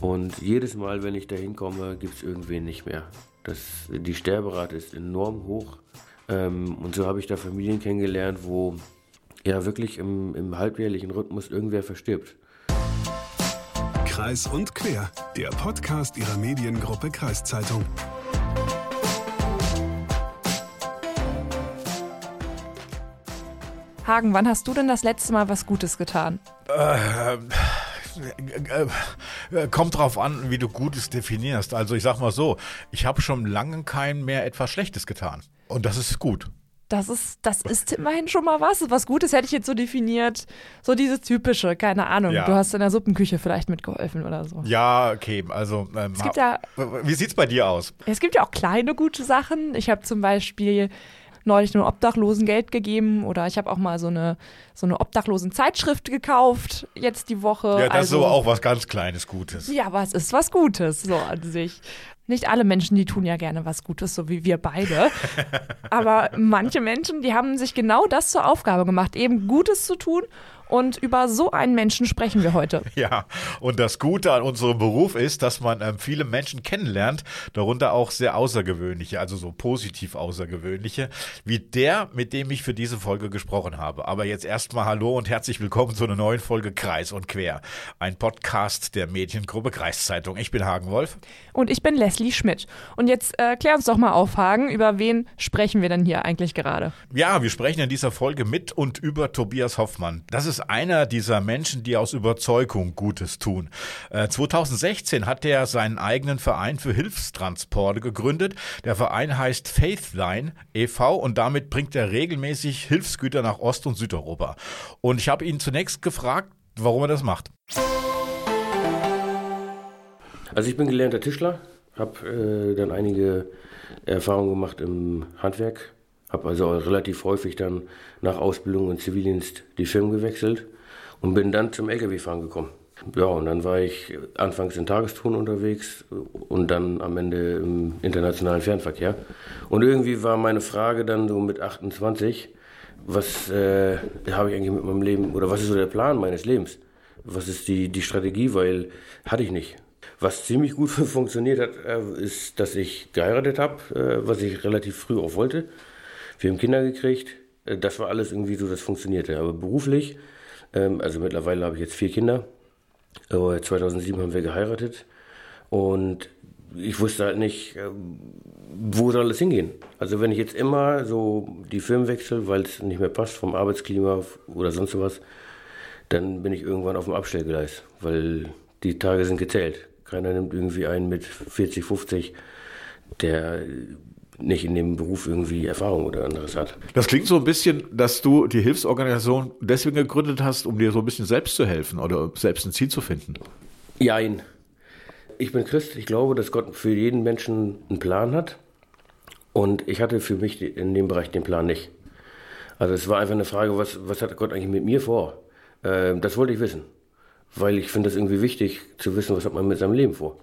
Und jedes Mal, wenn ich da hinkomme, gibt es irgendwen nicht mehr. Das, die Sterberate ist enorm hoch. Ähm, und so habe ich da Familien kennengelernt, wo ja wirklich im, im halbjährlichen Rhythmus irgendwer verstirbt. Kreis und Quer, der Podcast ihrer Mediengruppe Kreiszeitung. Hagen, wann hast du denn das letzte Mal was Gutes getan? Äh, äh, äh, kommt drauf an, wie du Gutes definierst. Also ich sag mal so, ich habe schon lange kein mehr etwas Schlechtes getan. Und das ist gut. Das ist, das ist immerhin schon mal was. Was Gutes hätte ich jetzt so definiert. So dieses typische, keine Ahnung. Ja. Du hast in der Suppenküche vielleicht mitgeholfen oder so. Ja, okay. Also, ähm, es gibt ja, wie sieht's bei dir aus? Es gibt ja auch kleine gute Sachen. Ich habe zum Beispiel neulich nur Obdachlosengeld gegeben oder ich habe auch mal so eine, so eine Obdachlosen-Zeitschrift gekauft, jetzt die Woche. Ja, das also, ist aber auch was ganz Kleines Gutes. Ja, aber es ist was Gutes, so an sich. Nicht alle Menschen, die tun ja gerne was Gutes, so wie wir beide. Aber manche Menschen, die haben sich genau das zur Aufgabe gemacht, eben Gutes zu tun und über so einen Menschen sprechen wir heute. Ja, und das Gute an unserem Beruf ist, dass man ähm, viele Menschen kennenlernt, darunter auch sehr außergewöhnliche, also so positiv außergewöhnliche, wie der, mit dem ich für diese Folge gesprochen habe. Aber jetzt erstmal Hallo und herzlich willkommen zu einer neuen Folge Kreis und Quer, ein Podcast der Mediengruppe Kreiszeitung. Ich bin Hagen Wolf. Und ich bin Leslie Schmidt. Und jetzt äh, klär uns doch mal auf, Hagen, über wen sprechen wir denn hier eigentlich gerade? Ja, wir sprechen in dieser Folge mit und über Tobias Hoffmann. Das ist ist einer dieser Menschen, die aus Überzeugung Gutes tun. 2016 äh, hat er seinen eigenen Verein für Hilfstransporte gegründet. Der Verein heißt Faithline e.V. und damit bringt er regelmäßig Hilfsgüter nach Ost- und Südeuropa. Und ich habe ihn zunächst gefragt, warum er das macht. Also ich bin gelernter Tischler, habe äh, dann einige Erfahrungen gemacht im Handwerk, habe also relativ häufig dann nach Ausbildung und Zivildienst die Firmen gewechselt und bin dann zum Lkw-Fahren gekommen. Ja, und dann war ich anfangs in Tagestouren unterwegs und dann am Ende im internationalen Fernverkehr. Und irgendwie war meine Frage dann so mit 28, was äh, habe ich eigentlich mit meinem Leben oder was ist so der Plan meines Lebens? Was ist die, die Strategie? Weil hatte ich nicht. Was ziemlich gut funktioniert hat, äh, ist, dass ich geheiratet habe, äh, was ich relativ früh auch wollte. Wir haben Kinder gekriegt. Äh, das war alles irgendwie so, das funktionierte. Aber beruflich, ähm, also mittlerweile habe ich jetzt vier Kinder. 2007 haben wir geheiratet. Und ich wusste halt nicht, ähm, wo soll es hingehen. Also wenn ich jetzt immer so die Firmen wechsle, weil es nicht mehr passt vom Arbeitsklima oder sonst was, dann bin ich irgendwann auf dem Abstellgleis, weil die Tage sind gezählt. Keiner nimmt irgendwie einen mit 40, 50, der nicht in dem Beruf irgendwie Erfahrung oder anderes hat. Das klingt so ein bisschen, dass du die Hilfsorganisation deswegen gegründet hast, um dir so ein bisschen selbst zu helfen oder selbst ein Ziel zu finden. Jein. Ich bin Christ. Ich glaube, dass Gott für jeden Menschen einen Plan hat. Und ich hatte für mich in dem Bereich den Plan nicht. Also es war einfach eine Frage, was, was hat Gott eigentlich mit mir vor? Äh, das wollte ich wissen. Weil ich finde das irgendwie wichtig zu wissen, was hat man mit seinem Leben vor.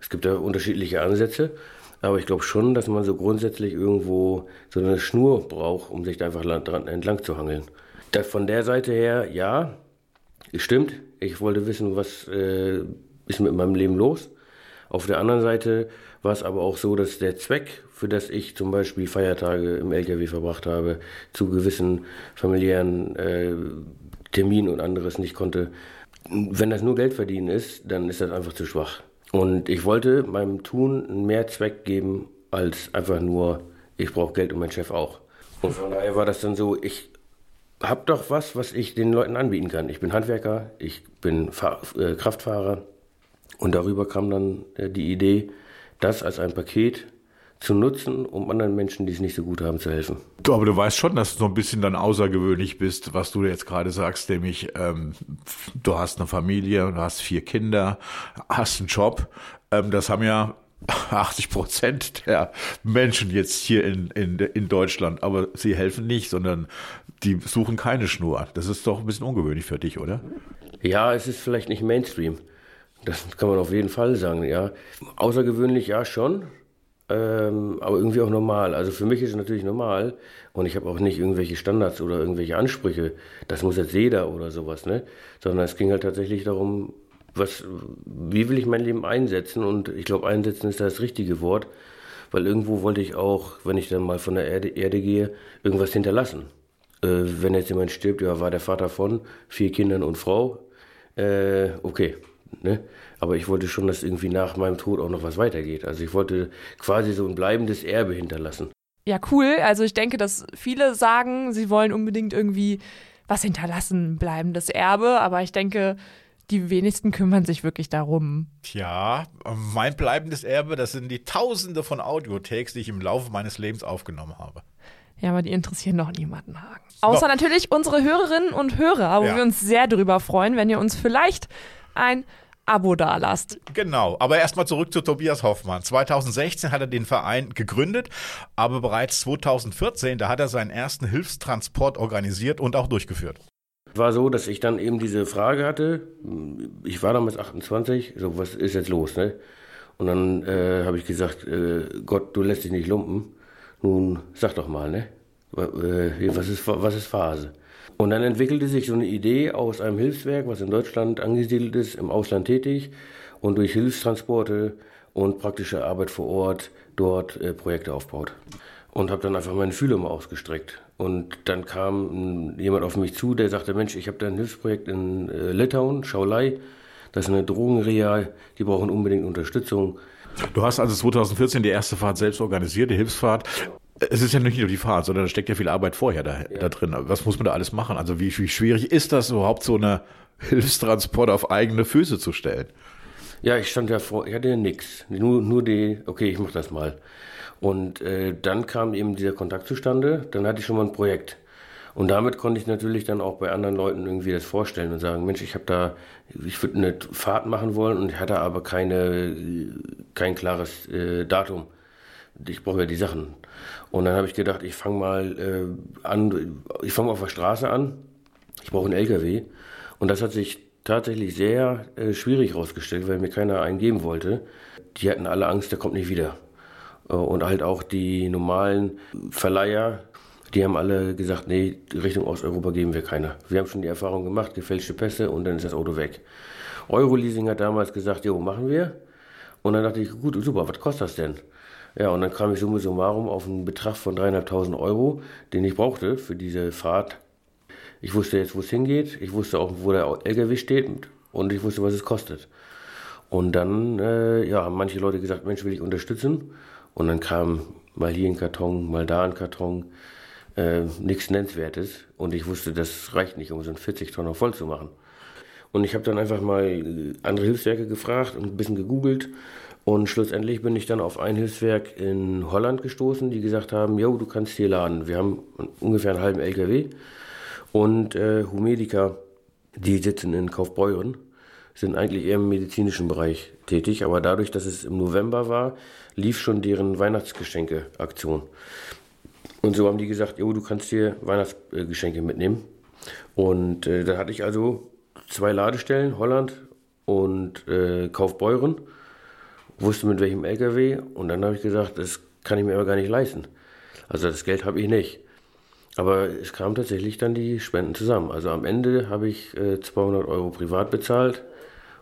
Es gibt da unterschiedliche Ansätze. Aber ich glaube schon, dass man so grundsätzlich irgendwo so eine Schnur braucht, um sich da einfach dran entlang zu hangeln. Das von der Seite her, ja, stimmt. Ich wollte wissen, was äh, ist mit meinem Leben los. Auf der anderen Seite war es aber auch so, dass der Zweck, für das ich zum Beispiel Feiertage im LKW verbracht habe, zu gewissen familiären äh, Terminen und anderes nicht konnte. Wenn das nur Geld verdienen ist, dann ist das einfach zu schwach. Und ich wollte meinem Tun mehr Zweck geben, als einfach nur, ich brauche Geld und mein Chef auch. Und von daher war das dann so, ich habe doch was, was ich den Leuten anbieten kann. Ich bin Handwerker, ich bin Fahr äh, Kraftfahrer. Und darüber kam dann äh, die Idee, das als ein Paket zu nutzen, um anderen Menschen, die es nicht so gut haben, zu helfen. Du, aber du weißt schon, dass du so ein bisschen dann außergewöhnlich bist, was du jetzt gerade sagst, nämlich ähm, du hast eine Familie, du hast vier Kinder, hast einen Job. Ähm, das haben ja 80 Prozent der Menschen jetzt hier in, in, in Deutschland, aber sie helfen nicht, sondern die suchen keine Schnur. Das ist doch ein bisschen ungewöhnlich für dich, oder? Ja, es ist vielleicht nicht Mainstream. Das kann man auf jeden Fall sagen, ja. Außergewöhnlich ja schon, ähm, aber irgendwie auch normal. Also für mich ist es natürlich normal und ich habe auch nicht irgendwelche Standards oder irgendwelche Ansprüche, das muss jetzt jeder oder sowas, ne? Sondern es ging halt tatsächlich darum, was, wie will ich mein Leben einsetzen? Und ich glaube, einsetzen ist das richtige Wort, weil irgendwo wollte ich auch, wenn ich dann mal von der Erde, Erde gehe, irgendwas hinterlassen. Äh, wenn jetzt jemand stirbt, ja, war der Vater von vier Kindern und Frau, äh, okay. Ne? Aber ich wollte schon, dass irgendwie nach meinem Tod auch noch was weitergeht. Also ich wollte quasi so ein bleibendes Erbe hinterlassen. Ja, cool. Also ich denke, dass viele sagen, sie wollen unbedingt irgendwie was hinterlassen, bleibendes Erbe. Aber ich denke, die wenigsten kümmern sich wirklich darum. Tja, mein bleibendes Erbe, das sind die Tausende von Audiotakes, die ich im Laufe meines Lebens aufgenommen habe. Ja, aber die interessieren noch niemanden, Hagen. Außer no. natürlich unsere Hörerinnen und Hörer, wo ja. wir uns sehr darüber freuen, wenn ihr uns vielleicht ein Abo dalasst. Genau, aber erstmal zurück zu Tobias Hoffmann. 2016 hat er den Verein gegründet, aber bereits 2014, da hat er seinen ersten Hilfstransport organisiert und auch durchgeführt. War so, dass ich dann eben diese Frage hatte. Ich war damals 28, so was ist jetzt los, ne? Und dann äh, habe ich gesagt, äh, Gott, du lässt dich nicht lumpen. Nun sag doch mal, ne? Äh, was ist, was ist Phase? Und dann entwickelte sich so eine Idee aus einem Hilfswerk, was in Deutschland angesiedelt ist, im Ausland tätig und durch Hilfstransporte und praktische Arbeit vor Ort dort äh, Projekte aufbaut. Und habe dann einfach meine Fühler mal ausgestreckt. Und dann kam jemand auf mich zu, der sagte, Mensch, ich habe da ein Hilfsprojekt in äh, Litauen, Schaulei. Das ist eine Drogenreha, die brauchen unbedingt Unterstützung. Du hast also 2014 die erste Fahrt selbst organisiert, die Hilfsfahrt. Es ist ja nicht nur die Fahrt, sondern da steckt ja viel Arbeit vorher da, ja. da drin. Was muss man da alles machen? Also wie, wie schwierig ist das überhaupt, so eine Hilfstransport auf eigene Füße zu stellen? Ja, ich stand ja vor, ich hatte ja nichts. Nur, nur die, okay, ich mach das mal. Und äh, dann kam eben dieser Kontakt zustande, dann hatte ich schon mal ein Projekt. Und damit konnte ich natürlich dann auch bei anderen Leuten irgendwie das vorstellen und sagen, Mensch, ich habe da, ich würde eine Fahrt machen wollen und ich hatte aber keine, kein klares äh, Datum. Ich brauche ja die Sachen. Und dann habe ich gedacht, ich fange mal äh, an, ich fange auf der Straße an. Ich brauche einen LKW. Und das hat sich tatsächlich sehr äh, schwierig herausgestellt, weil mir keiner einen geben wollte. Die hatten alle Angst, der kommt nicht wieder. Äh, und halt auch die normalen Verleiher, die haben alle gesagt, nee, Richtung Osteuropa geben wir keiner. Wir haben schon die Erfahrung gemacht, gefälschte Pässe und dann ist das Auto weg. Euroleasing hat damals gesagt, jo, machen wir. Und dann dachte ich, gut, super, was kostet das denn? Ja, und dann kam ich summa summarum auf einen Betrag von 3.500 Euro, den ich brauchte für diese Fahrt. Ich wusste jetzt, wo es hingeht. Ich wusste auch, wo der LKW steht und ich wusste, was es kostet. Und dann, äh, ja, haben manche Leute gesagt, Mensch, will ich unterstützen. Und dann kam mal hier ein Karton, mal da ein Karton, äh, nichts Nennenswertes. Und ich wusste, das reicht nicht, um so einen 40 Tonner voll zu machen. Und ich habe dann einfach mal andere Hilfswerke gefragt und ein bisschen gegoogelt und schlussendlich bin ich dann auf ein Hilfswerk in Holland gestoßen, die gesagt haben, jo, du kannst hier laden. Wir haben ungefähr einen halben LKW. Und äh, Humedica, die sitzen in Kaufbeuren, sind eigentlich eher im medizinischen Bereich tätig. Aber dadurch, dass es im November war, lief schon deren Weihnachtsgeschenke-Aktion. Und so haben die gesagt, jo, du kannst hier Weihnachtsgeschenke mitnehmen. Und äh, da hatte ich also zwei Ladestellen, Holland und äh, Kaufbeuren wusste mit welchem LKW und dann habe ich gesagt, das kann ich mir aber gar nicht leisten. Also das Geld habe ich nicht. Aber es kamen tatsächlich dann die Spenden zusammen. Also am Ende habe ich äh, 200 Euro privat bezahlt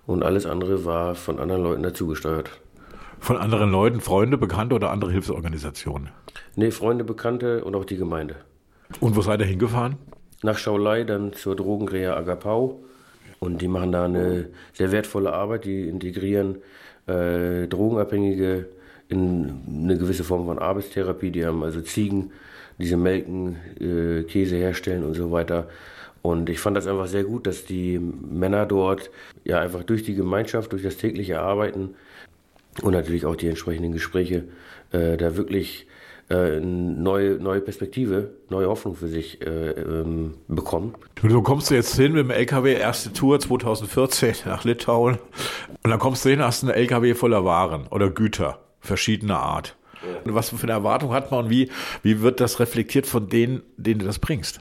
und alles andere war von anderen Leuten dazugesteuert. Von anderen Leuten, Freunde, Bekannte oder andere Hilfsorganisationen? Nee, Freunde, Bekannte und auch die Gemeinde. Und wo seid ihr hingefahren? Nach Schaulei, dann zur Drogenreha Agapau. Und die machen da eine sehr wertvolle Arbeit. Die integrieren äh, Drogenabhängige in eine gewisse Form von Arbeitstherapie. Die haben also Ziegen, diese melken, äh, Käse herstellen und so weiter. Und ich fand das einfach sehr gut, dass die Männer dort ja einfach durch die Gemeinschaft, durch das tägliche Arbeiten und natürlich auch die entsprechenden Gespräche äh, da wirklich äh, neue, neue Perspektive, neue Hoffnung für sich äh, ähm, bekommen. Du kommst jetzt hin mit dem LKW, erste Tour 2014 nach Litauen und dann kommst du hin, hast einen LKW voller Waren oder Güter verschiedener Art. Ja. Was für eine Erwartung hat man und wie, wie wird das reflektiert von denen, denen du das bringst?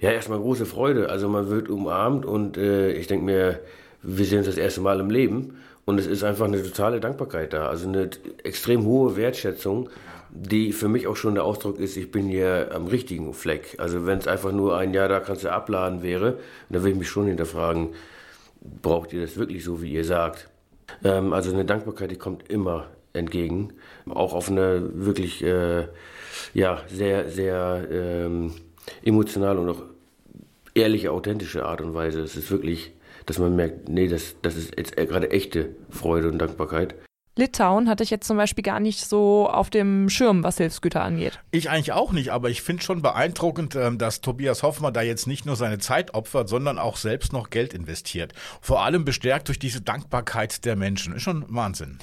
Ja, erstmal große Freude. Also man wird umarmt und äh, ich denke mir, wir sehen uns das erste Mal im Leben und es ist einfach eine totale Dankbarkeit da. Also eine extrem hohe Wertschätzung die für mich auch schon der Ausdruck ist, ich bin hier am richtigen Fleck. Also wenn es einfach nur ein Jahr da kannst du abladen wäre, dann würde ich mich schon hinterfragen, braucht ihr das wirklich so, wie ihr sagt? Ähm, also eine Dankbarkeit, die kommt immer entgegen, auch auf eine wirklich äh, ja, sehr, sehr ähm, emotionale und auch ehrliche, authentische Art und Weise. Es ist wirklich, dass man merkt, nee, das, das ist jetzt gerade echte Freude und Dankbarkeit. Litauen hatte ich jetzt zum Beispiel gar nicht so auf dem Schirm, was Hilfsgüter angeht. Ich eigentlich auch nicht, aber ich finde schon beeindruckend, ähm, dass Tobias Hoffmann da jetzt nicht nur seine Zeit opfert, sondern auch selbst noch Geld investiert. Vor allem bestärkt durch diese Dankbarkeit der Menschen. Ist schon Wahnsinn.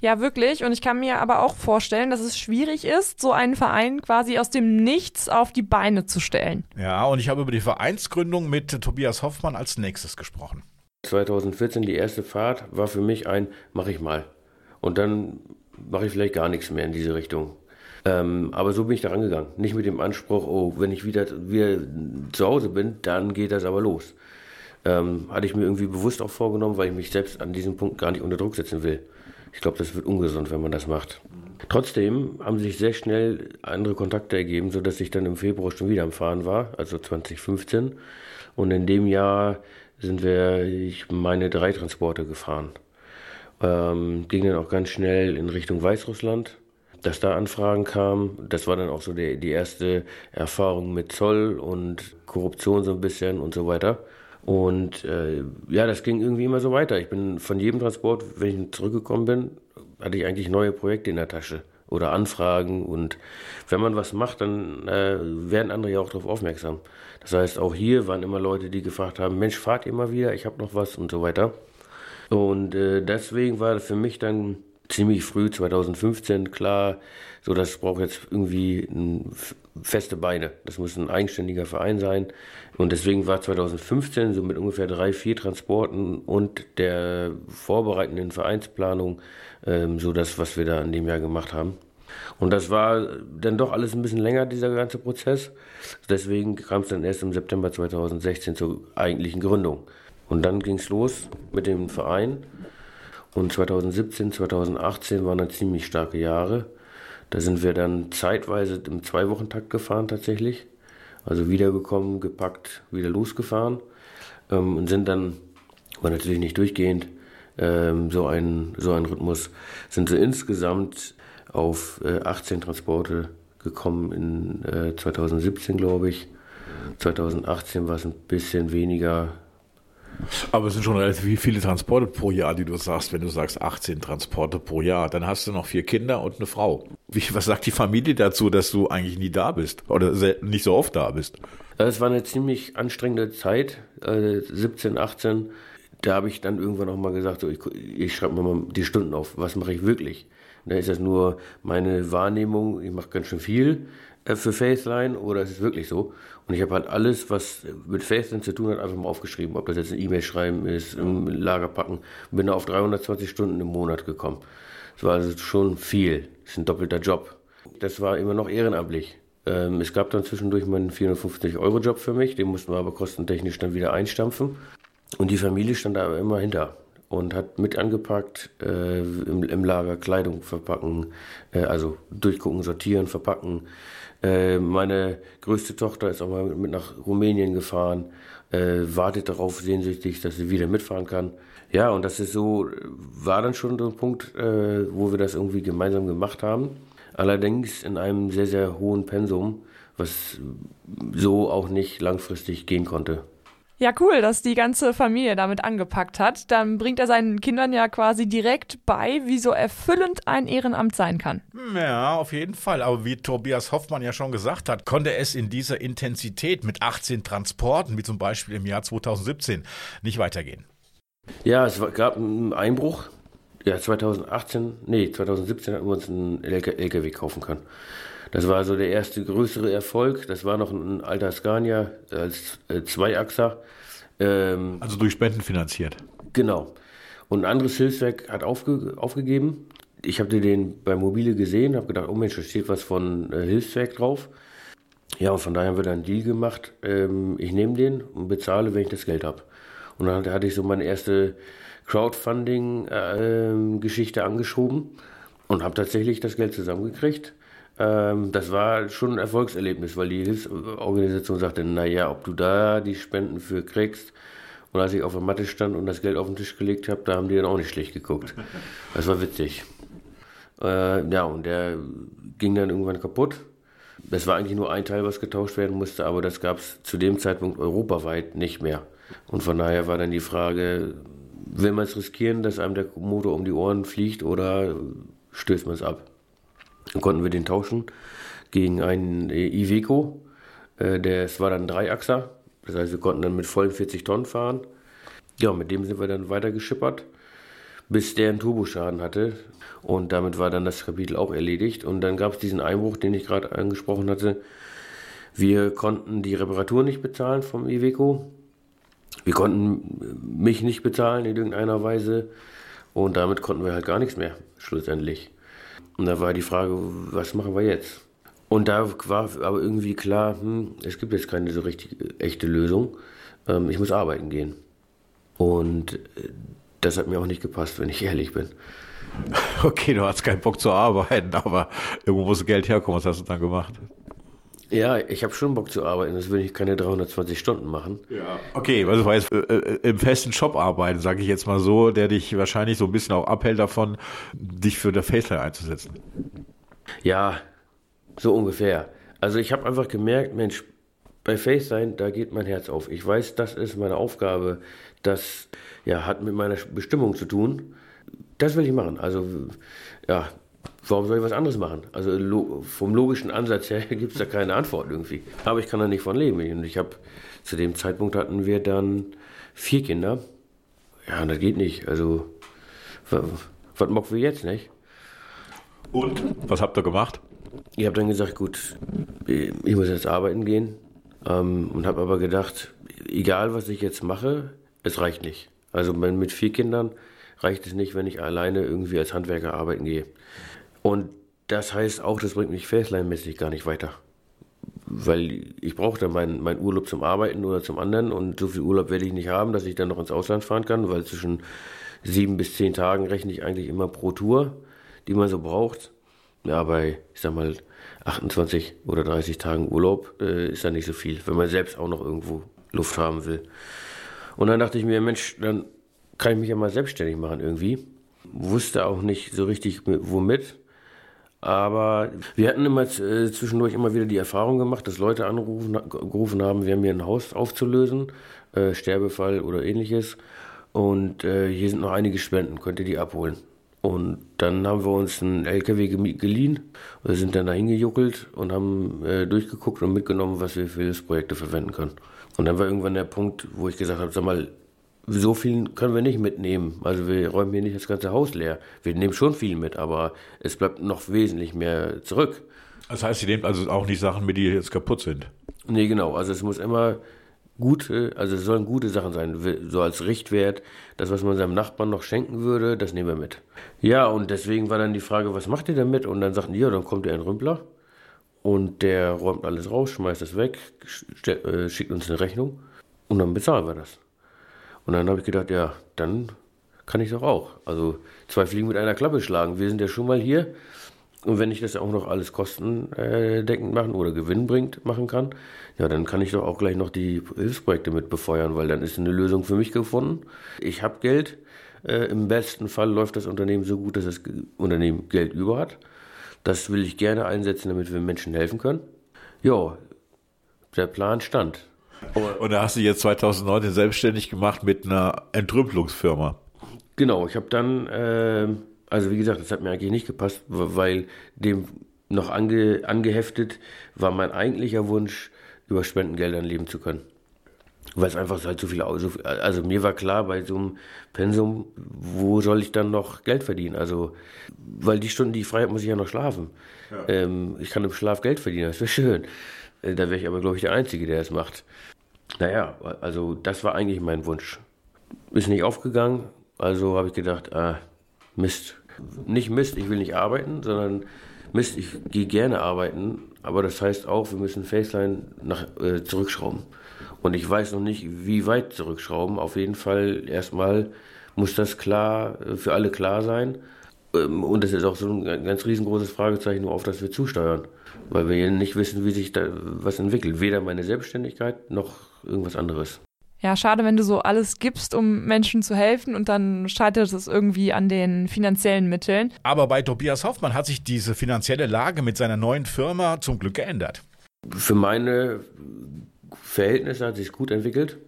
Ja, wirklich. Und ich kann mir aber auch vorstellen, dass es schwierig ist, so einen Verein quasi aus dem Nichts auf die Beine zu stellen. Ja, und ich habe über die Vereinsgründung mit Tobias Hoffmann als nächstes gesprochen. 2014 die erste Fahrt war für mich ein, mach ich mal. Und dann mache ich vielleicht gar nichts mehr in diese Richtung. Ähm, aber so bin ich da rangegangen. Nicht mit dem Anspruch, oh, wenn ich wieder, wieder zu Hause bin, dann geht das aber los. Ähm, hatte ich mir irgendwie bewusst auch vorgenommen, weil ich mich selbst an diesem Punkt gar nicht unter Druck setzen will. Ich glaube, das wird ungesund, wenn man das macht. Trotzdem haben sich sehr schnell andere Kontakte ergeben, sodass ich dann im Februar schon wieder am Fahren war, also 2015. Und in dem Jahr sind wir, ich meine, drei Transporte gefahren. Ähm, ging dann auch ganz schnell in Richtung Weißrussland, dass da Anfragen kamen. Das war dann auch so die, die erste Erfahrung mit Zoll und Korruption so ein bisschen und so weiter. Und äh, ja, das ging irgendwie immer so weiter. Ich bin von jedem Transport, wenn ich zurückgekommen bin, hatte ich eigentlich neue Projekte in der Tasche oder Anfragen. Und wenn man was macht, dann äh, werden andere ja auch darauf aufmerksam. Das heißt, auch hier waren immer Leute, die gefragt haben, Mensch, fahrt immer wieder, ich habe noch was und so weiter. Und äh, deswegen war für mich dann ziemlich früh, 2015, klar, so das braucht jetzt irgendwie feste Beine. Das muss ein eigenständiger Verein sein. Und deswegen war 2015 so mit ungefähr drei, vier Transporten und der vorbereitenden Vereinsplanung ähm, so das, was wir da in dem Jahr gemacht haben. Und das war dann doch alles ein bisschen länger, dieser ganze Prozess. Deswegen kam es dann erst im September 2016 zur eigentlichen Gründung. Und dann ging es los mit dem Verein. Und 2017, 2018 waren dann ziemlich starke Jahre. Da sind wir dann zeitweise im Zwei-Wochen-Takt gefahren tatsächlich. Also wiedergekommen, gepackt, wieder losgefahren. Ähm, und sind dann, war natürlich nicht durchgehend, ähm, so, ein, so ein Rhythmus, sind so insgesamt auf äh, 18 Transporte gekommen in äh, 2017, glaube ich. 2018 war es ein bisschen weniger, aber es sind schon relativ viele Transporte pro Jahr, die du sagst, wenn du sagst 18 Transporte pro Jahr. Dann hast du noch vier Kinder und eine Frau. Wie, was sagt die Familie dazu, dass du eigentlich nie da bist oder nicht so oft da bist? Es war eine ziemlich anstrengende Zeit, äh, 17, 18. Da habe ich dann irgendwann auch mal gesagt, so, ich, ich schreibe mir mal die Stunden auf. Was mache ich wirklich? Da ist das nur meine Wahrnehmung, ich mache ganz schön viel für Faithline oder ist es wirklich so? Und ich habe halt alles, was mit Faithline zu tun hat, einfach mal aufgeschrieben. Ob das jetzt ein E-Mail schreiben ist, im Lager packen. Bin da auf 320 Stunden im Monat gekommen. Das war also schon viel. Das ist ein doppelter Job. Das war immer noch ehrenamtlich. Ähm, es gab dann zwischendurch mal einen 450-Euro-Job für mich. Den mussten wir aber kostentechnisch dann wieder einstampfen. Und die Familie stand da aber immer hinter und hat mit angepackt, äh, im, im, Lager Kleidung verpacken, äh, also durchgucken, sortieren, verpacken, äh, meine größte Tochter ist auch mal mit nach Rumänien gefahren, äh, wartet darauf sehnsüchtig, dass sie wieder mitfahren kann. Ja, und das ist so, war dann schon so ein Punkt, äh, wo wir das irgendwie gemeinsam gemacht haben. Allerdings in einem sehr, sehr hohen Pensum, was so auch nicht langfristig gehen konnte. Ja, cool, dass die ganze Familie damit angepackt hat. Dann bringt er seinen Kindern ja quasi direkt bei, wie so erfüllend ein Ehrenamt sein kann. Ja, auf jeden Fall. Aber wie Tobias Hoffmann ja schon gesagt hat, konnte es in dieser Intensität mit 18 Transporten, wie zum Beispiel im Jahr 2017, nicht weitergehen. Ja, es gab einen Einbruch. Ja, 2018, nee, 2017 hatten wir uns einen LKW kaufen können. Das war so der erste größere Erfolg. Das war noch ein alter Scania als äh, Zweiachser. Ähm, also durch Spenden finanziert. Genau. Und ein anderes Hilfswerk hat aufge aufgegeben. Ich habe den bei Mobile gesehen, habe gedacht, oh Mensch, da steht was von äh, Hilfswerk drauf. Ja, und von daher haben wir dann einen Deal gemacht. Ähm, ich nehme den und bezahle, wenn ich das Geld habe. Und dann hatte ich so meine erste Crowdfunding-Geschichte äh, angeschoben und habe tatsächlich das Geld zusammengekriegt. Ähm, das war schon ein Erfolgserlebnis, weil die Hilfsorganisation sagte, naja, ob du da die Spenden für kriegst Und als ich auf der Matte stand und das Geld auf den Tisch gelegt habe, da haben die dann auch nicht schlecht geguckt. Das war witzig. Äh, ja, und der ging dann irgendwann kaputt. Es war eigentlich nur ein Teil, was getauscht werden musste, aber das gab es zu dem Zeitpunkt europaweit nicht mehr. Und von daher war dann die Frage, will man es riskieren, dass einem der Motor um die Ohren fliegt oder stößt man es ab? Dann konnten wir den tauschen gegen einen Iveco. Äh, das war dann Dreiachser. Das heißt, wir konnten dann mit vollen 40 Tonnen fahren. Ja, mit dem sind wir dann weiter geschippert, bis der einen Turboschaden hatte. Und damit war dann das Kapitel auch erledigt. Und dann gab es diesen Einbruch, den ich gerade angesprochen hatte. Wir konnten die Reparatur nicht bezahlen vom Iveco. Wir konnten mich nicht bezahlen in irgendeiner Weise. Und damit konnten wir halt gar nichts mehr, schlussendlich. Und da war die Frage, was machen wir jetzt? Und da war aber irgendwie klar, hm, es gibt jetzt keine so richtig echte Lösung. Ähm, ich muss arbeiten gehen. Und äh, das hat mir auch nicht gepasst, wenn ich ehrlich bin. Okay, du hast keinen Bock zu arbeiten, aber irgendwo muss Geld herkommen. Was hast du dann gemacht? Ja, ich habe schon Bock zu arbeiten, das will ich keine 320 Stunden machen. Ja. Okay, also war jetzt äh, äh, im festen Job arbeiten, sage ich jetzt mal so, der dich wahrscheinlich so ein bisschen auch abhält davon, dich für der Faceline einzusetzen. Ja, so ungefähr. Also ich habe einfach gemerkt, Mensch, bei Faceline, da geht mein Herz auf. Ich weiß, das ist meine Aufgabe, das ja, hat mit meiner Bestimmung zu tun. Das will ich machen. Also ja, warum soll ich was anderes machen? Also lo vom logischen Ansatz her gibt es da keine Antwort irgendwie. Aber ich kann da nicht von leben. Und ich habe, zu dem Zeitpunkt hatten wir dann vier Kinder. Ja, das geht nicht. Also, was mocken wir jetzt, nicht? Und? Was habt ihr gemacht? Ich habe dann gesagt, gut, ich muss jetzt arbeiten gehen. Ähm, und habe aber gedacht, egal was ich jetzt mache, es reicht nicht. Also mit vier Kindern reicht es nicht, wenn ich alleine irgendwie als Handwerker arbeiten gehe. Und das heißt auch, das bringt mich Faceline-mäßig gar nicht weiter. Weil ich brauche dann meinen mein Urlaub zum Arbeiten oder zum anderen und so viel Urlaub werde ich nicht haben, dass ich dann noch ins Ausland fahren kann, weil zwischen sieben bis zehn Tagen rechne ich eigentlich immer pro Tour, die man so braucht. Ja, bei, ich sag mal, 28 oder 30 Tagen Urlaub äh, ist da nicht so viel, wenn man selbst auch noch irgendwo Luft haben will. Und dann dachte ich mir, Mensch, dann kann ich mich ja mal selbstständig machen irgendwie. Wusste auch nicht so richtig womit. Aber wir hatten immer äh, zwischendurch immer wieder die Erfahrung gemacht, dass Leute angerufen gerufen haben, wir haben hier ein Haus aufzulösen, äh, Sterbefall oder ähnliches. Und äh, hier sind noch einige Spenden, könnt ihr die abholen. Und dann haben wir uns einen LKW geliehen, wir sind dann da hingejuckelt und haben äh, durchgeguckt und mitgenommen, was wir für Hilfsprojekte verwenden können. Und dann war irgendwann der Punkt, wo ich gesagt habe, sag mal, so viel können wir nicht mitnehmen. Also wir räumen hier nicht das ganze Haus leer. Wir nehmen schon viel mit, aber es bleibt noch wesentlich mehr zurück. Das heißt, ihr nehmt also auch nicht Sachen mit, die jetzt kaputt sind? Nee, genau. Also es muss immer gute, also es sollen gute Sachen sein, so als Richtwert. Das, was man seinem Nachbarn noch schenken würde, das nehmen wir mit. Ja, und deswegen war dann die Frage, was macht ihr damit? Und dann sagten die, ja, dann kommt ihr ein Rümpler und der räumt alles raus, schmeißt es weg, äh, schickt uns eine Rechnung und dann bezahlen wir das. Und dann habe ich gedacht, ja, dann kann ich doch auch. Also zwei Fliegen mit einer Klappe schlagen. Wir sind ja schon mal hier. Und wenn ich das auch noch alles kostendeckend machen oder Gewinn bringt, machen kann, ja, dann kann ich doch auch gleich noch die Hilfsprojekte mit befeuern, weil dann ist eine Lösung für mich gefunden. Ich habe Geld. Äh, Im besten Fall läuft das Unternehmen so gut, dass das Unternehmen Geld über hat. Das will ich gerne einsetzen, damit wir Menschen helfen können. Ja, der Plan stand. Und da hast du jetzt 2019 selbstständig gemacht mit einer Entrümpelungsfirma. Genau, ich habe dann, äh, also wie gesagt, das hat mir eigentlich nicht gepasst, weil dem noch ange, angeheftet war mein eigentlicher Wunsch, über Spendengeldern leben zu können. Weil es einfach halt so viel, also mir war klar, bei so einem Pensum, wo soll ich dann noch Geld verdienen? Also, weil die Stunden, die ich frei habe, muss ich ja noch schlafen. Ja. Ähm, ich kann im Schlaf Geld verdienen, das wäre schön. Äh, da wäre ich aber, glaube ich, der Einzige, der es macht. Naja, also das war eigentlich mein Wunsch. Ist nicht aufgegangen, also habe ich gedacht, ah, Mist. Nicht Mist, ich will nicht arbeiten, sondern Mist, ich gehe gerne arbeiten, aber das heißt auch, wir müssen Faceline nach, äh, zurückschrauben. Und ich weiß noch nicht, wie weit zurückschrauben. Auf jeden Fall erstmal muss das klar äh, für alle klar sein. Ähm, und es ist auch so ein ganz riesengroßes Fragezeichen, auf das wir zusteuern weil wir nicht wissen, wie sich da was entwickelt. Weder meine Selbstständigkeit noch irgendwas anderes. Ja, schade, wenn du so alles gibst, um Menschen zu helfen und dann scheitert es irgendwie an den finanziellen Mitteln. Aber bei Tobias Hoffmann hat sich diese finanzielle Lage mit seiner neuen Firma zum Glück geändert. Für meine Verhältnisse hat sich gut entwickelt.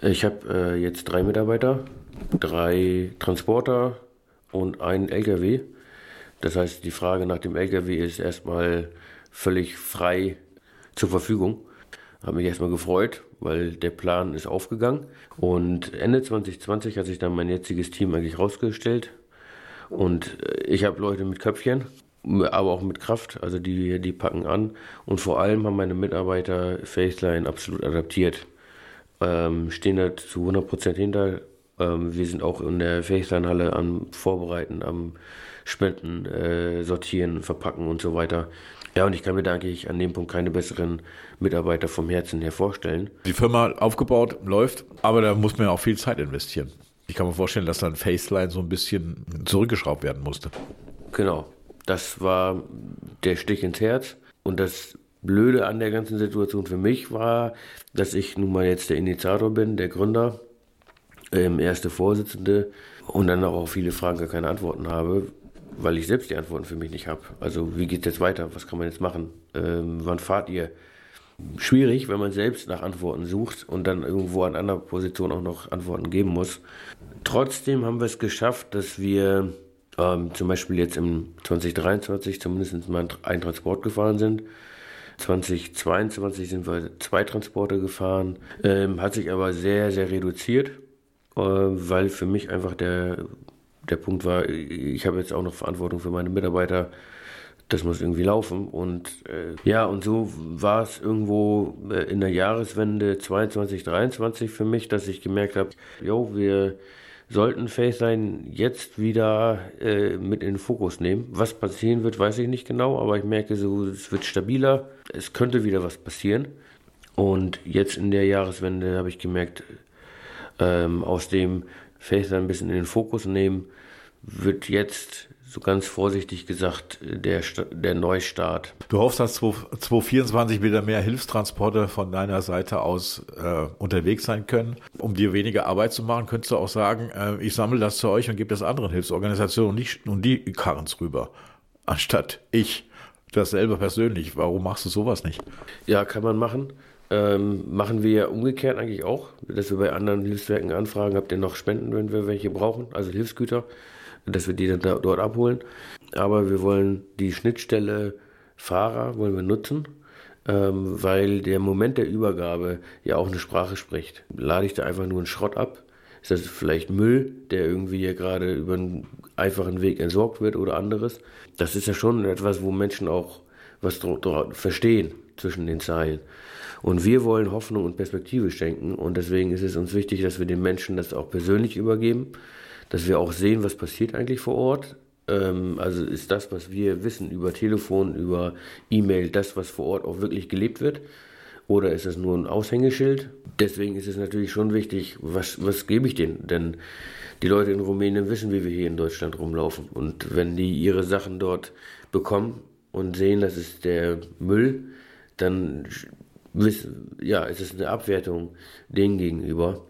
Ich habe äh, jetzt drei Mitarbeiter, drei Transporter und einen LKW. Das heißt, die Frage nach dem LKW ist erstmal völlig frei zur Verfügung. Habe mich erstmal gefreut, weil der Plan ist aufgegangen. Und Ende 2020 hat sich dann mein jetziges Team eigentlich rausgestellt. Und äh, ich habe Leute mit Köpfchen, aber auch mit Kraft. Also die, die packen an. Und vor allem haben meine Mitarbeiter Faceline absolut adaptiert. Ähm, stehen da zu 100% hinter. Ähm, wir sind auch in der Faceline-Halle am Vorbereiten, am Spenden, äh, Sortieren, Verpacken und so weiter. Ja, und ich kann mir da eigentlich an dem Punkt keine besseren Mitarbeiter vom Herzen her vorstellen. Die Firma aufgebaut, läuft, aber da muss man ja auch viel Zeit investieren. Ich kann mir vorstellen, dass dann Faceline so ein bisschen zurückgeschraubt werden musste. Genau, das war der Stich ins Herz. Und das Blöde an der ganzen Situation für mich war, dass ich nun mal jetzt der Initiator bin, der Gründer, ähm, erste Vorsitzende und dann auch auf viele Fragen gar keine Antworten habe, weil ich selbst die Antworten für mich nicht habe. Also wie geht es jetzt weiter? Was kann man jetzt machen? Ähm, wann fahrt ihr? Schwierig, wenn man selbst nach Antworten sucht und dann irgendwo an anderer Position auch noch Antworten geben muss. Trotzdem haben wir es geschafft, dass wir ähm, zum Beispiel jetzt im 2023 zumindest mal ein Transport gefahren sind. 2022 sind wir zwei Transporte gefahren, ähm, hat sich aber sehr, sehr reduziert, äh, weil für mich einfach der der Punkt war, ich habe jetzt auch noch Verantwortung für meine Mitarbeiter. Das muss irgendwie laufen. Und äh, ja, und so war es irgendwo äh, in der Jahreswende 22, 23 für mich, dass ich gemerkt habe, jo, wir sollten Faceline jetzt wieder äh, mit in den Fokus nehmen. Was passieren wird, weiß ich nicht genau, aber ich merke so, es wird stabiler. Es könnte wieder was passieren. Und jetzt in der Jahreswende habe ich gemerkt, ähm, aus dem Faceline ein bisschen in den Fokus nehmen, wird jetzt so ganz vorsichtig gesagt der, der Neustart. Du hoffst, dass 2024 wieder mehr Hilfstransporte von deiner Seite aus äh, unterwegs sein können. Um dir weniger Arbeit zu machen, könntest du auch sagen, äh, ich sammle das zu euch und gebe das anderen Hilfsorganisationen und, nicht, und die karren es rüber. Anstatt ich das selber persönlich. Warum machst du sowas nicht? Ja, kann man machen. Ähm, machen wir ja umgekehrt eigentlich auch, dass wir bei anderen Hilfswerken anfragen, habt ihr noch Spenden, wenn wir welche brauchen, also Hilfsgüter dass wir die dann da, dort abholen. Aber wir wollen die Schnittstelle Fahrer wollen wir nutzen, ähm, weil der Moment der Übergabe ja auch eine Sprache spricht. Lade ich da einfach nur einen Schrott ab? Ist das vielleicht Müll, der irgendwie hier gerade über einen einfachen Weg entsorgt wird oder anderes? Das ist ja schon etwas, wo Menschen auch was verstehen zwischen den Zeilen. Und wir wollen Hoffnung und Perspektive schenken und deswegen ist es uns wichtig, dass wir den Menschen das auch persönlich übergeben dass wir auch sehen, was passiert eigentlich vor Ort. Ähm, also ist das, was wir wissen über Telefon, über E-Mail, das, was vor Ort auch wirklich gelebt wird? Oder ist es nur ein Aushängeschild? Deswegen ist es natürlich schon wichtig, was, was gebe ich denen? Denn die Leute in Rumänien wissen, wie wir hier in Deutschland rumlaufen. Und wenn die ihre Sachen dort bekommen und sehen, das ist der Müll, dann ja, ist es eine Abwertung denen gegenüber.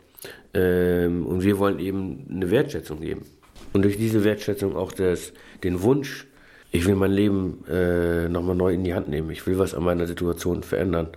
Ähm, und wir wollen eben eine Wertschätzung geben. Und durch diese Wertschätzung auch das, den Wunsch, ich will mein Leben äh, nochmal neu in die Hand nehmen. Ich will was an meiner Situation verändern.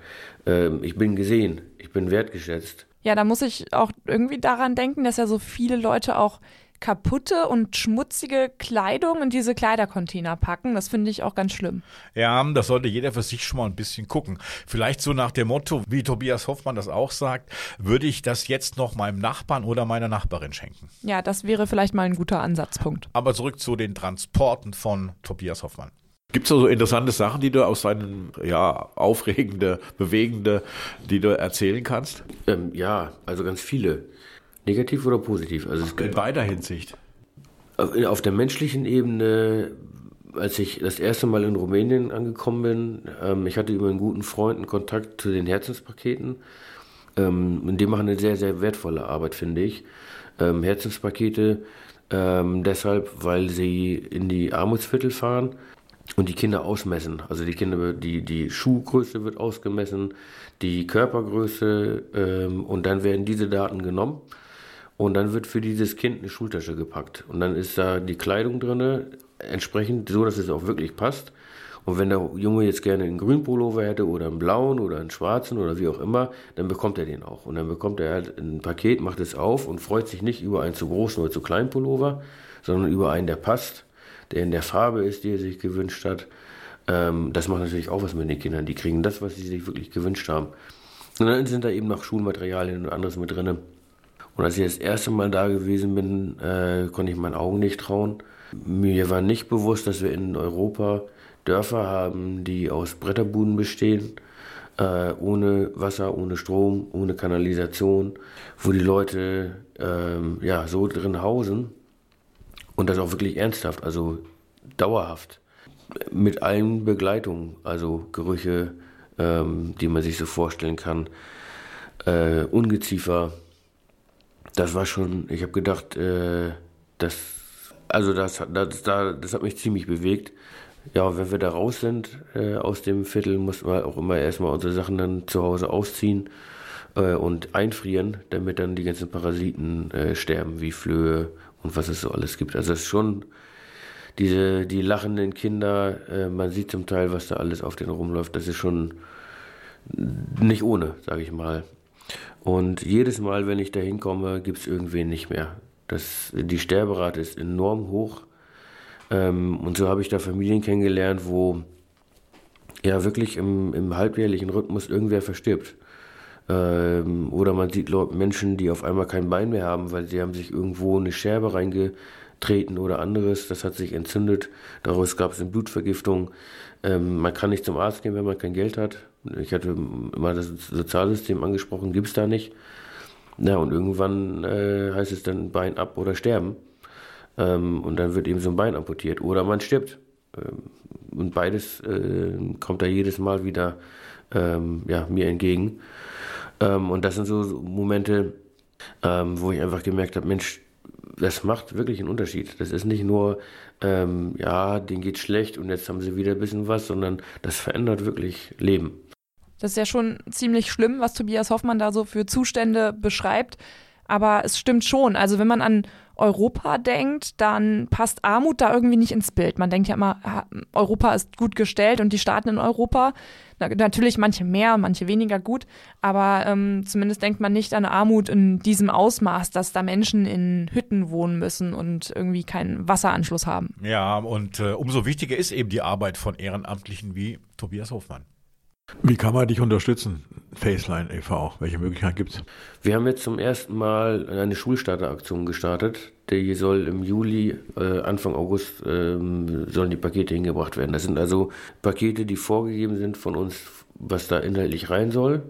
Ähm, ich bin gesehen, ich bin wertgeschätzt. Ja, da muss ich auch irgendwie daran denken, dass ja so viele Leute auch kaputte und schmutzige Kleidung in diese Kleidercontainer packen. Das finde ich auch ganz schlimm. Ja, das sollte jeder für sich schon mal ein bisschen gucken. Vielleicht so nach dem Motto, wie Tobias Hoffmann das auch sagt, würde ich das jetzt noch meinem Nachbarn oder meiner Nachbarin schenken. Ja, das wäre vielleicht mal ein guter Ansatzpunkt. Aber zurück zu den Transporten von Tobias Hoffmann. Gibt es da so interessante Sachen, die du aus deinen, ja, aufregende, bewegende, die du erzählen kannst? Ähm, ja, also ganz viele. Negativ oder positiv? Also in beider Hinsicht. Auf der menschlichen Ebene, als ich das erste Mal in Rumänien angekommen bin, ähm, ich hatte über einen guten Freund einen Kontakt zu den Herzenspaketen. Ähm, und die machen eine sehr, sehr wertvolle Arbeit, finde ich. Ähm, Herzenspakete deshalb, weil sie in die Armutsviertel fahren und die Kinder ausmessen. Also die Kinder, die, die Schuhgröße wird ausgemessen, die Körpergröße ähm, und dann werden diese Daten genommen und dann wird für dieses Kind eine Schultasche gepackt. Und dann ist da die Kleidung drin, entsprechend so, dass es auch wirklich passt. Und wenn der Junge jetzt gerne einen grünen Pullover hätte oder einen blauen oder einen schwarzen oder wie auch immer, dann bekommt er den auch. Und dann bekommt er halt ein Paket, macht es auf und freut sich nicht über einen zu großen oder zu kleinen Pullover, sondern über einen, der passt, der in der Farbe ist, die er sich gewünscht hat. Ähm, das macht natürlich auch was mit den Kindern. Die kriegen das, was sie sich wirklich gewünscht haben. Und dann sind da eben noch Schulmaterialien und anderes mit drin. Und als ich das erste Mal da gewesen bin, äh, konnte ich meinen Augen nicht trauen. Mir war nicht bewusst, dass wir in Europa Dörfer haben, die aus Bretterbuden bestehen, äh, ohne Wasser, ohne Strom, ohne Kanalisation, wo die Leute ähm, ja so drin hausen und das auch wirklich ernsthaft, also dauerhaft, mit allen Begleitungen, also Gerüche, ähm, die man sich so vorstellen kann, äh, Ungeziefer. Das war schon, ich habe gedacht, äh, das, also das, das, das, hat mich ziemlich bewegt ja, wenn wir da raus sind äh, aus dem Viertel, mussten wir auch immer erstmal unsere Sachen dann zu Hause ausziehen äh, und einfrieren, damit dann die ganzen Parasiten äh, sterben, wie Flöhe und was es so alles gibt. Also es ist schon diese, die lachenden Kinder, äh, man sieht zum Teil, was da alles auf denen rumläuft, das ist schon nicht ohne, sage ich mal. Und jedes Mal, wenn ich da hinkomme, gibt es irgendwen nicht mehr. Das, die Sterberate ist enorm hoch. Ähm, und so habe ich da Familien kennengelernt, wo ja wirklich im, im halbjährlichen Rhythmus irgendwer verstirbt. Ähm, oder man sieht Leute, Menschen, die auf einmal kein Bein mehr haben, weil sie haben sich irgendwo eine Scherbe reingetreten oder anderes. Das hat sich entzündet. Daraus gab es eine Blutvergiftung. Ähm, man kann nicht zum Arzt gehen, wenn man kein Geld hat. Ich hatte mal das Sozialsystem angesprochen, gibt es da nicht. Na, und irgendwann äh, heißt es dann Bein ab oder sterben. Ähm, und dann wird eben so ein Bein amputiert oder man stirbt. Ähm, und beides äh, kommt da jedes Mal wieder ähm, ja, mir entgegen. Ähm, und das sind so Momente, ähm, wo ich einfach gemerkt habe, Mensch, das macht wirklich einen Unterschied. Das ist nicht nur, ähm, ja, denen geht schlecht und jetzt haben sie wieder ein bisschen was, sondern das verändert wirklich Leben. Das ist ja schon ziemlich schlimm, was Tobias Hoffmann da so für Zustände beschreibt. Aber es stimmt schon. Also wenn man an Europa denkt, dann passt Armut da irgendwie nicht ins Bild. Man denkt ja immer, Europa ist gut gestellt und die Staaten in Europa, na, natürlich manche mehr, manche weniger gut, aber ähm, zumindest denkt man nicht an Armut in diesem Ausmaß, dass da Menschen in Hütten wohnen müssen und irgendwie keinen Wasseranschluss haben. Ja, und äh, umso wichtiger ist eben die Arbeit von Ehrenamtlichen wie Tobias Hofmann. Wie kann man dich unterstützen, Faceline e.V.? Welche Möglichkeiten gibt es? Wir haben jetzt zum ersten Mal eine Schulstarteraktion gestartet. Die soll im Juli, äh, Anfang August, ähm, sollen die Pakete hingebracht werden. Das sind also Pakete, die vorgegeben sind von uns, was da inhaltlich rein soll.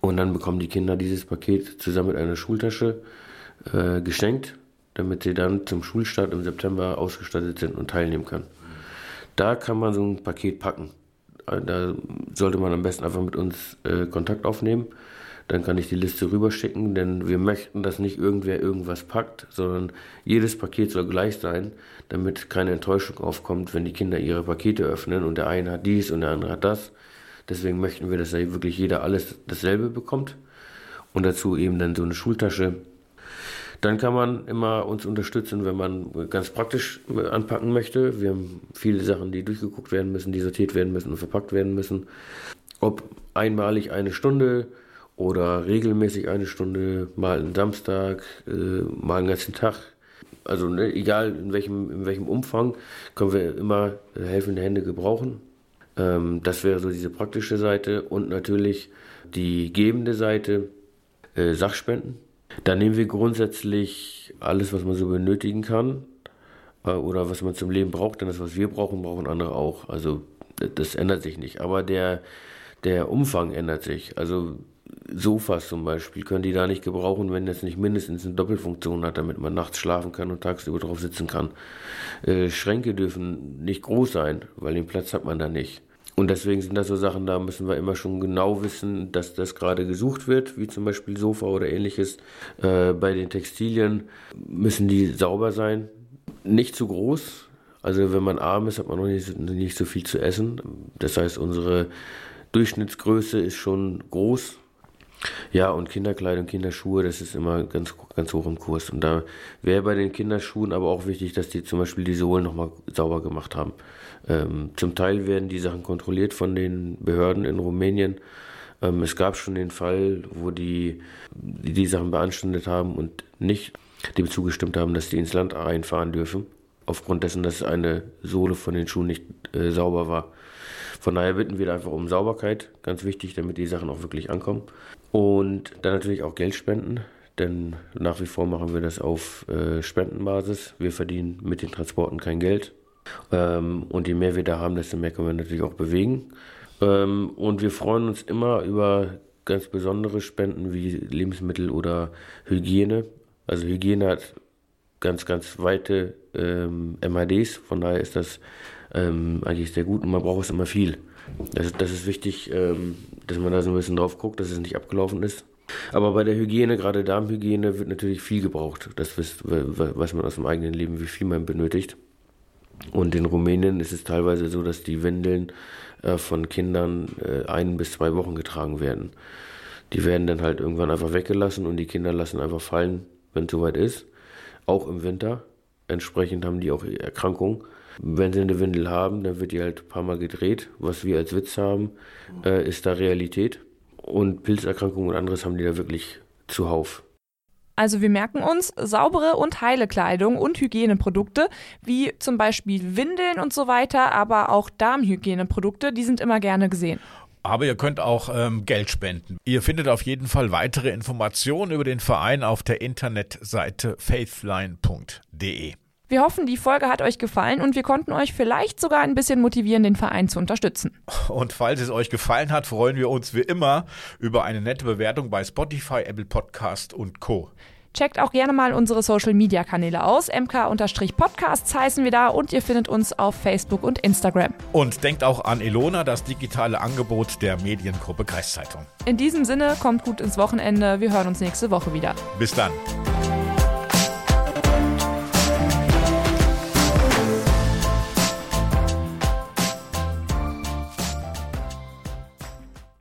Und dann bekommen die Kinder dieses Paket zusammen mit einer Schultasche äh, geschenkt, damit sie dann zum Schulstart im September ausgestattet sind und teilnehmen können. Da kann man so ein Paket packen. Da sollte man am besten einfach mit uns äh, Kontakt aufnehmen. Dann kann ich die Liste rüberschicken, denn wir möchten, dass nicht irgendwer irgendwas packt, sondern jedes Paket soll gleich sein, damit keine Enttäuschung aufkommt, wenn die Kinder ihre Pakete öffnen und der eine hat dies und der andere hat das. Deswegen möchten wir, dass da wirklich jeder alles dasselbe bekommt. Und dazu eben dann so eine Schultasche dann kann man immer uns unterstützen, wenn man ganz praktisch anpacken möchte. Wir haben viele Sachen, die durchgeguckt werden müssen, die sortiert werden müssen und verpackt werden müssen. Ob einmalig eine Stunde oder regelmäßig eine Stunde, mal einen Samstag, äh, mal einen ganzen Tag. Also ne, egal in welchem, in welchem Umfang, können wir immer helfende Hände gebrauchen. Ähm, das wäre so diese praktische Seite und natürlich die gebende Seite, äh, Sachspenden da nehmen wir grundsätzlich alles, was man so benötigen kann äh, oder was man zum Leben braucht, denn das, was wir brauchen, brauchen andere auch. Also das ändert sich nicht. Aber der, der Umfang ändert sich. Also Sofas zum Beispiel können die da nicht gebrauchen, wenn das nicht mindestens eine Doppelfunktion hat, damit man nachts schlafen kann und tagsüber drauf sitzen kann. Äh, Schränke dürfen nicht groß sein, weil den Platz hat man da nicht. Und deswegen sind das so Sachen, da müssen wir immer schon genau wissen, dass das gerade gesucht wird, wie zum Beispiel Sofa oder ähnliches. Äh, bei den Textilien müssen die sauber sein, nicht zu groß, Also wenn man arm ist, hat man noch nicht, nicht so viel zu essen. Das heißt, unsere Durchschnittsgröße ist schon groß. Ja, und Kinderkleidung, Kinderschuhe, das ist immer ganz, ganz hoch im Kurs. Und da wäre bei den Kinderschuhen aber auch wichtig, dass die zum Beispiel die Sohlen nochmal sauber gemacht haben. Ähm, zum Teil werden die Sachen kontrolliert von den Behörden in Rumänien. Ähm, es gab schon den Fall, wo die, die die Sachen beanstandet haben und nicht dem zugestimmt haben, dass die ins Land reinfahren dürfen. Aufgrund dessen, dass eine Sohle von den Schuhen nicht äh, sauber war. Von daher bitten wir einfach um Sauberkeit, ganz wichtig, damit die Sachen auch wirklich ankommen. Und dann natürlich auch Geld spenden, denn nach wie vor machen wir das auf äh, Spendenbasis. Wir verdienen mit den Transporten kein Geld. Ähm, und je mehr wir da haben, desto mehr können wir natürlich auch bewegen. Ähm, und wir freuen uns immer über ganz besondere Spenden wie Lebensmittel oder Hygiene. Also Hygiene hat ganz, ganz weite ähm, MADs, von daher ist das ähm, eigentlich sehr gut und man braucht es immer viel. Das, das ist wichtig, ähm, dass man da so ein bisschen drauf guckt, dass es nicht abgelaufen ist. Aber bei der Hygiene, gerade Darmhygiene, wird natürlich viel gebraucht. Das weiß man aus dem eigenen Leben, wie viel man benötigt. Und in Rumänien ist es teilweise so, dass die Windeln äh, von Kindern äh, ein bis zwei Wochen getragen werden. Die werden dann halt irgendwann einfach weggelassen und die Kinder lassen einfach fallen, wenn es soweit ist. Auch im Winter. Entsprechend haben die auch Erkrankungen. Wenn sie eine Windel haben, dann wird die halt ein paar Mal gedreht. Was wir als Witz haben, äh, ist da Realität. Und Pilzerkrankungen und anderes haben die da wirklich zuhauf. Also wir merken uns, saubere und heile Kleidung und Hygieneprodukte, wie zum Beispiel Windeln und so weiter, aber auch Darmhygieneprodukte, die sind immer gerne gesehen. Aber ihr könnt auch ähm, Geld spenden. Ihr findet auf jeden Fall weitere Informationen über den Verein auf der Internetseite faithline.de. Wir hoffen, die Folge hat euch gefallen und wir konnten euch vielleicht sogar ein bisschen motivieren, den Verein zu unterstützen. Und falls es euch gefallen hat, freuen wir uns wie immer über eine nette Bewertung bei Spotify, Apple Podcast und Co. Checkt auch gerne mal unsere Social Media Kanäle aus. MK-Podcasts heißen wir da und ihr findet uns auf Facebook und Instagram. Und denkt auch an Elona, das digitale Angebot der Mediengruppe Kreiszeitung. In diesem Sinne, kommt gut ins Wochenende. Wir hören uns nächste Woche wieder. Bis dann.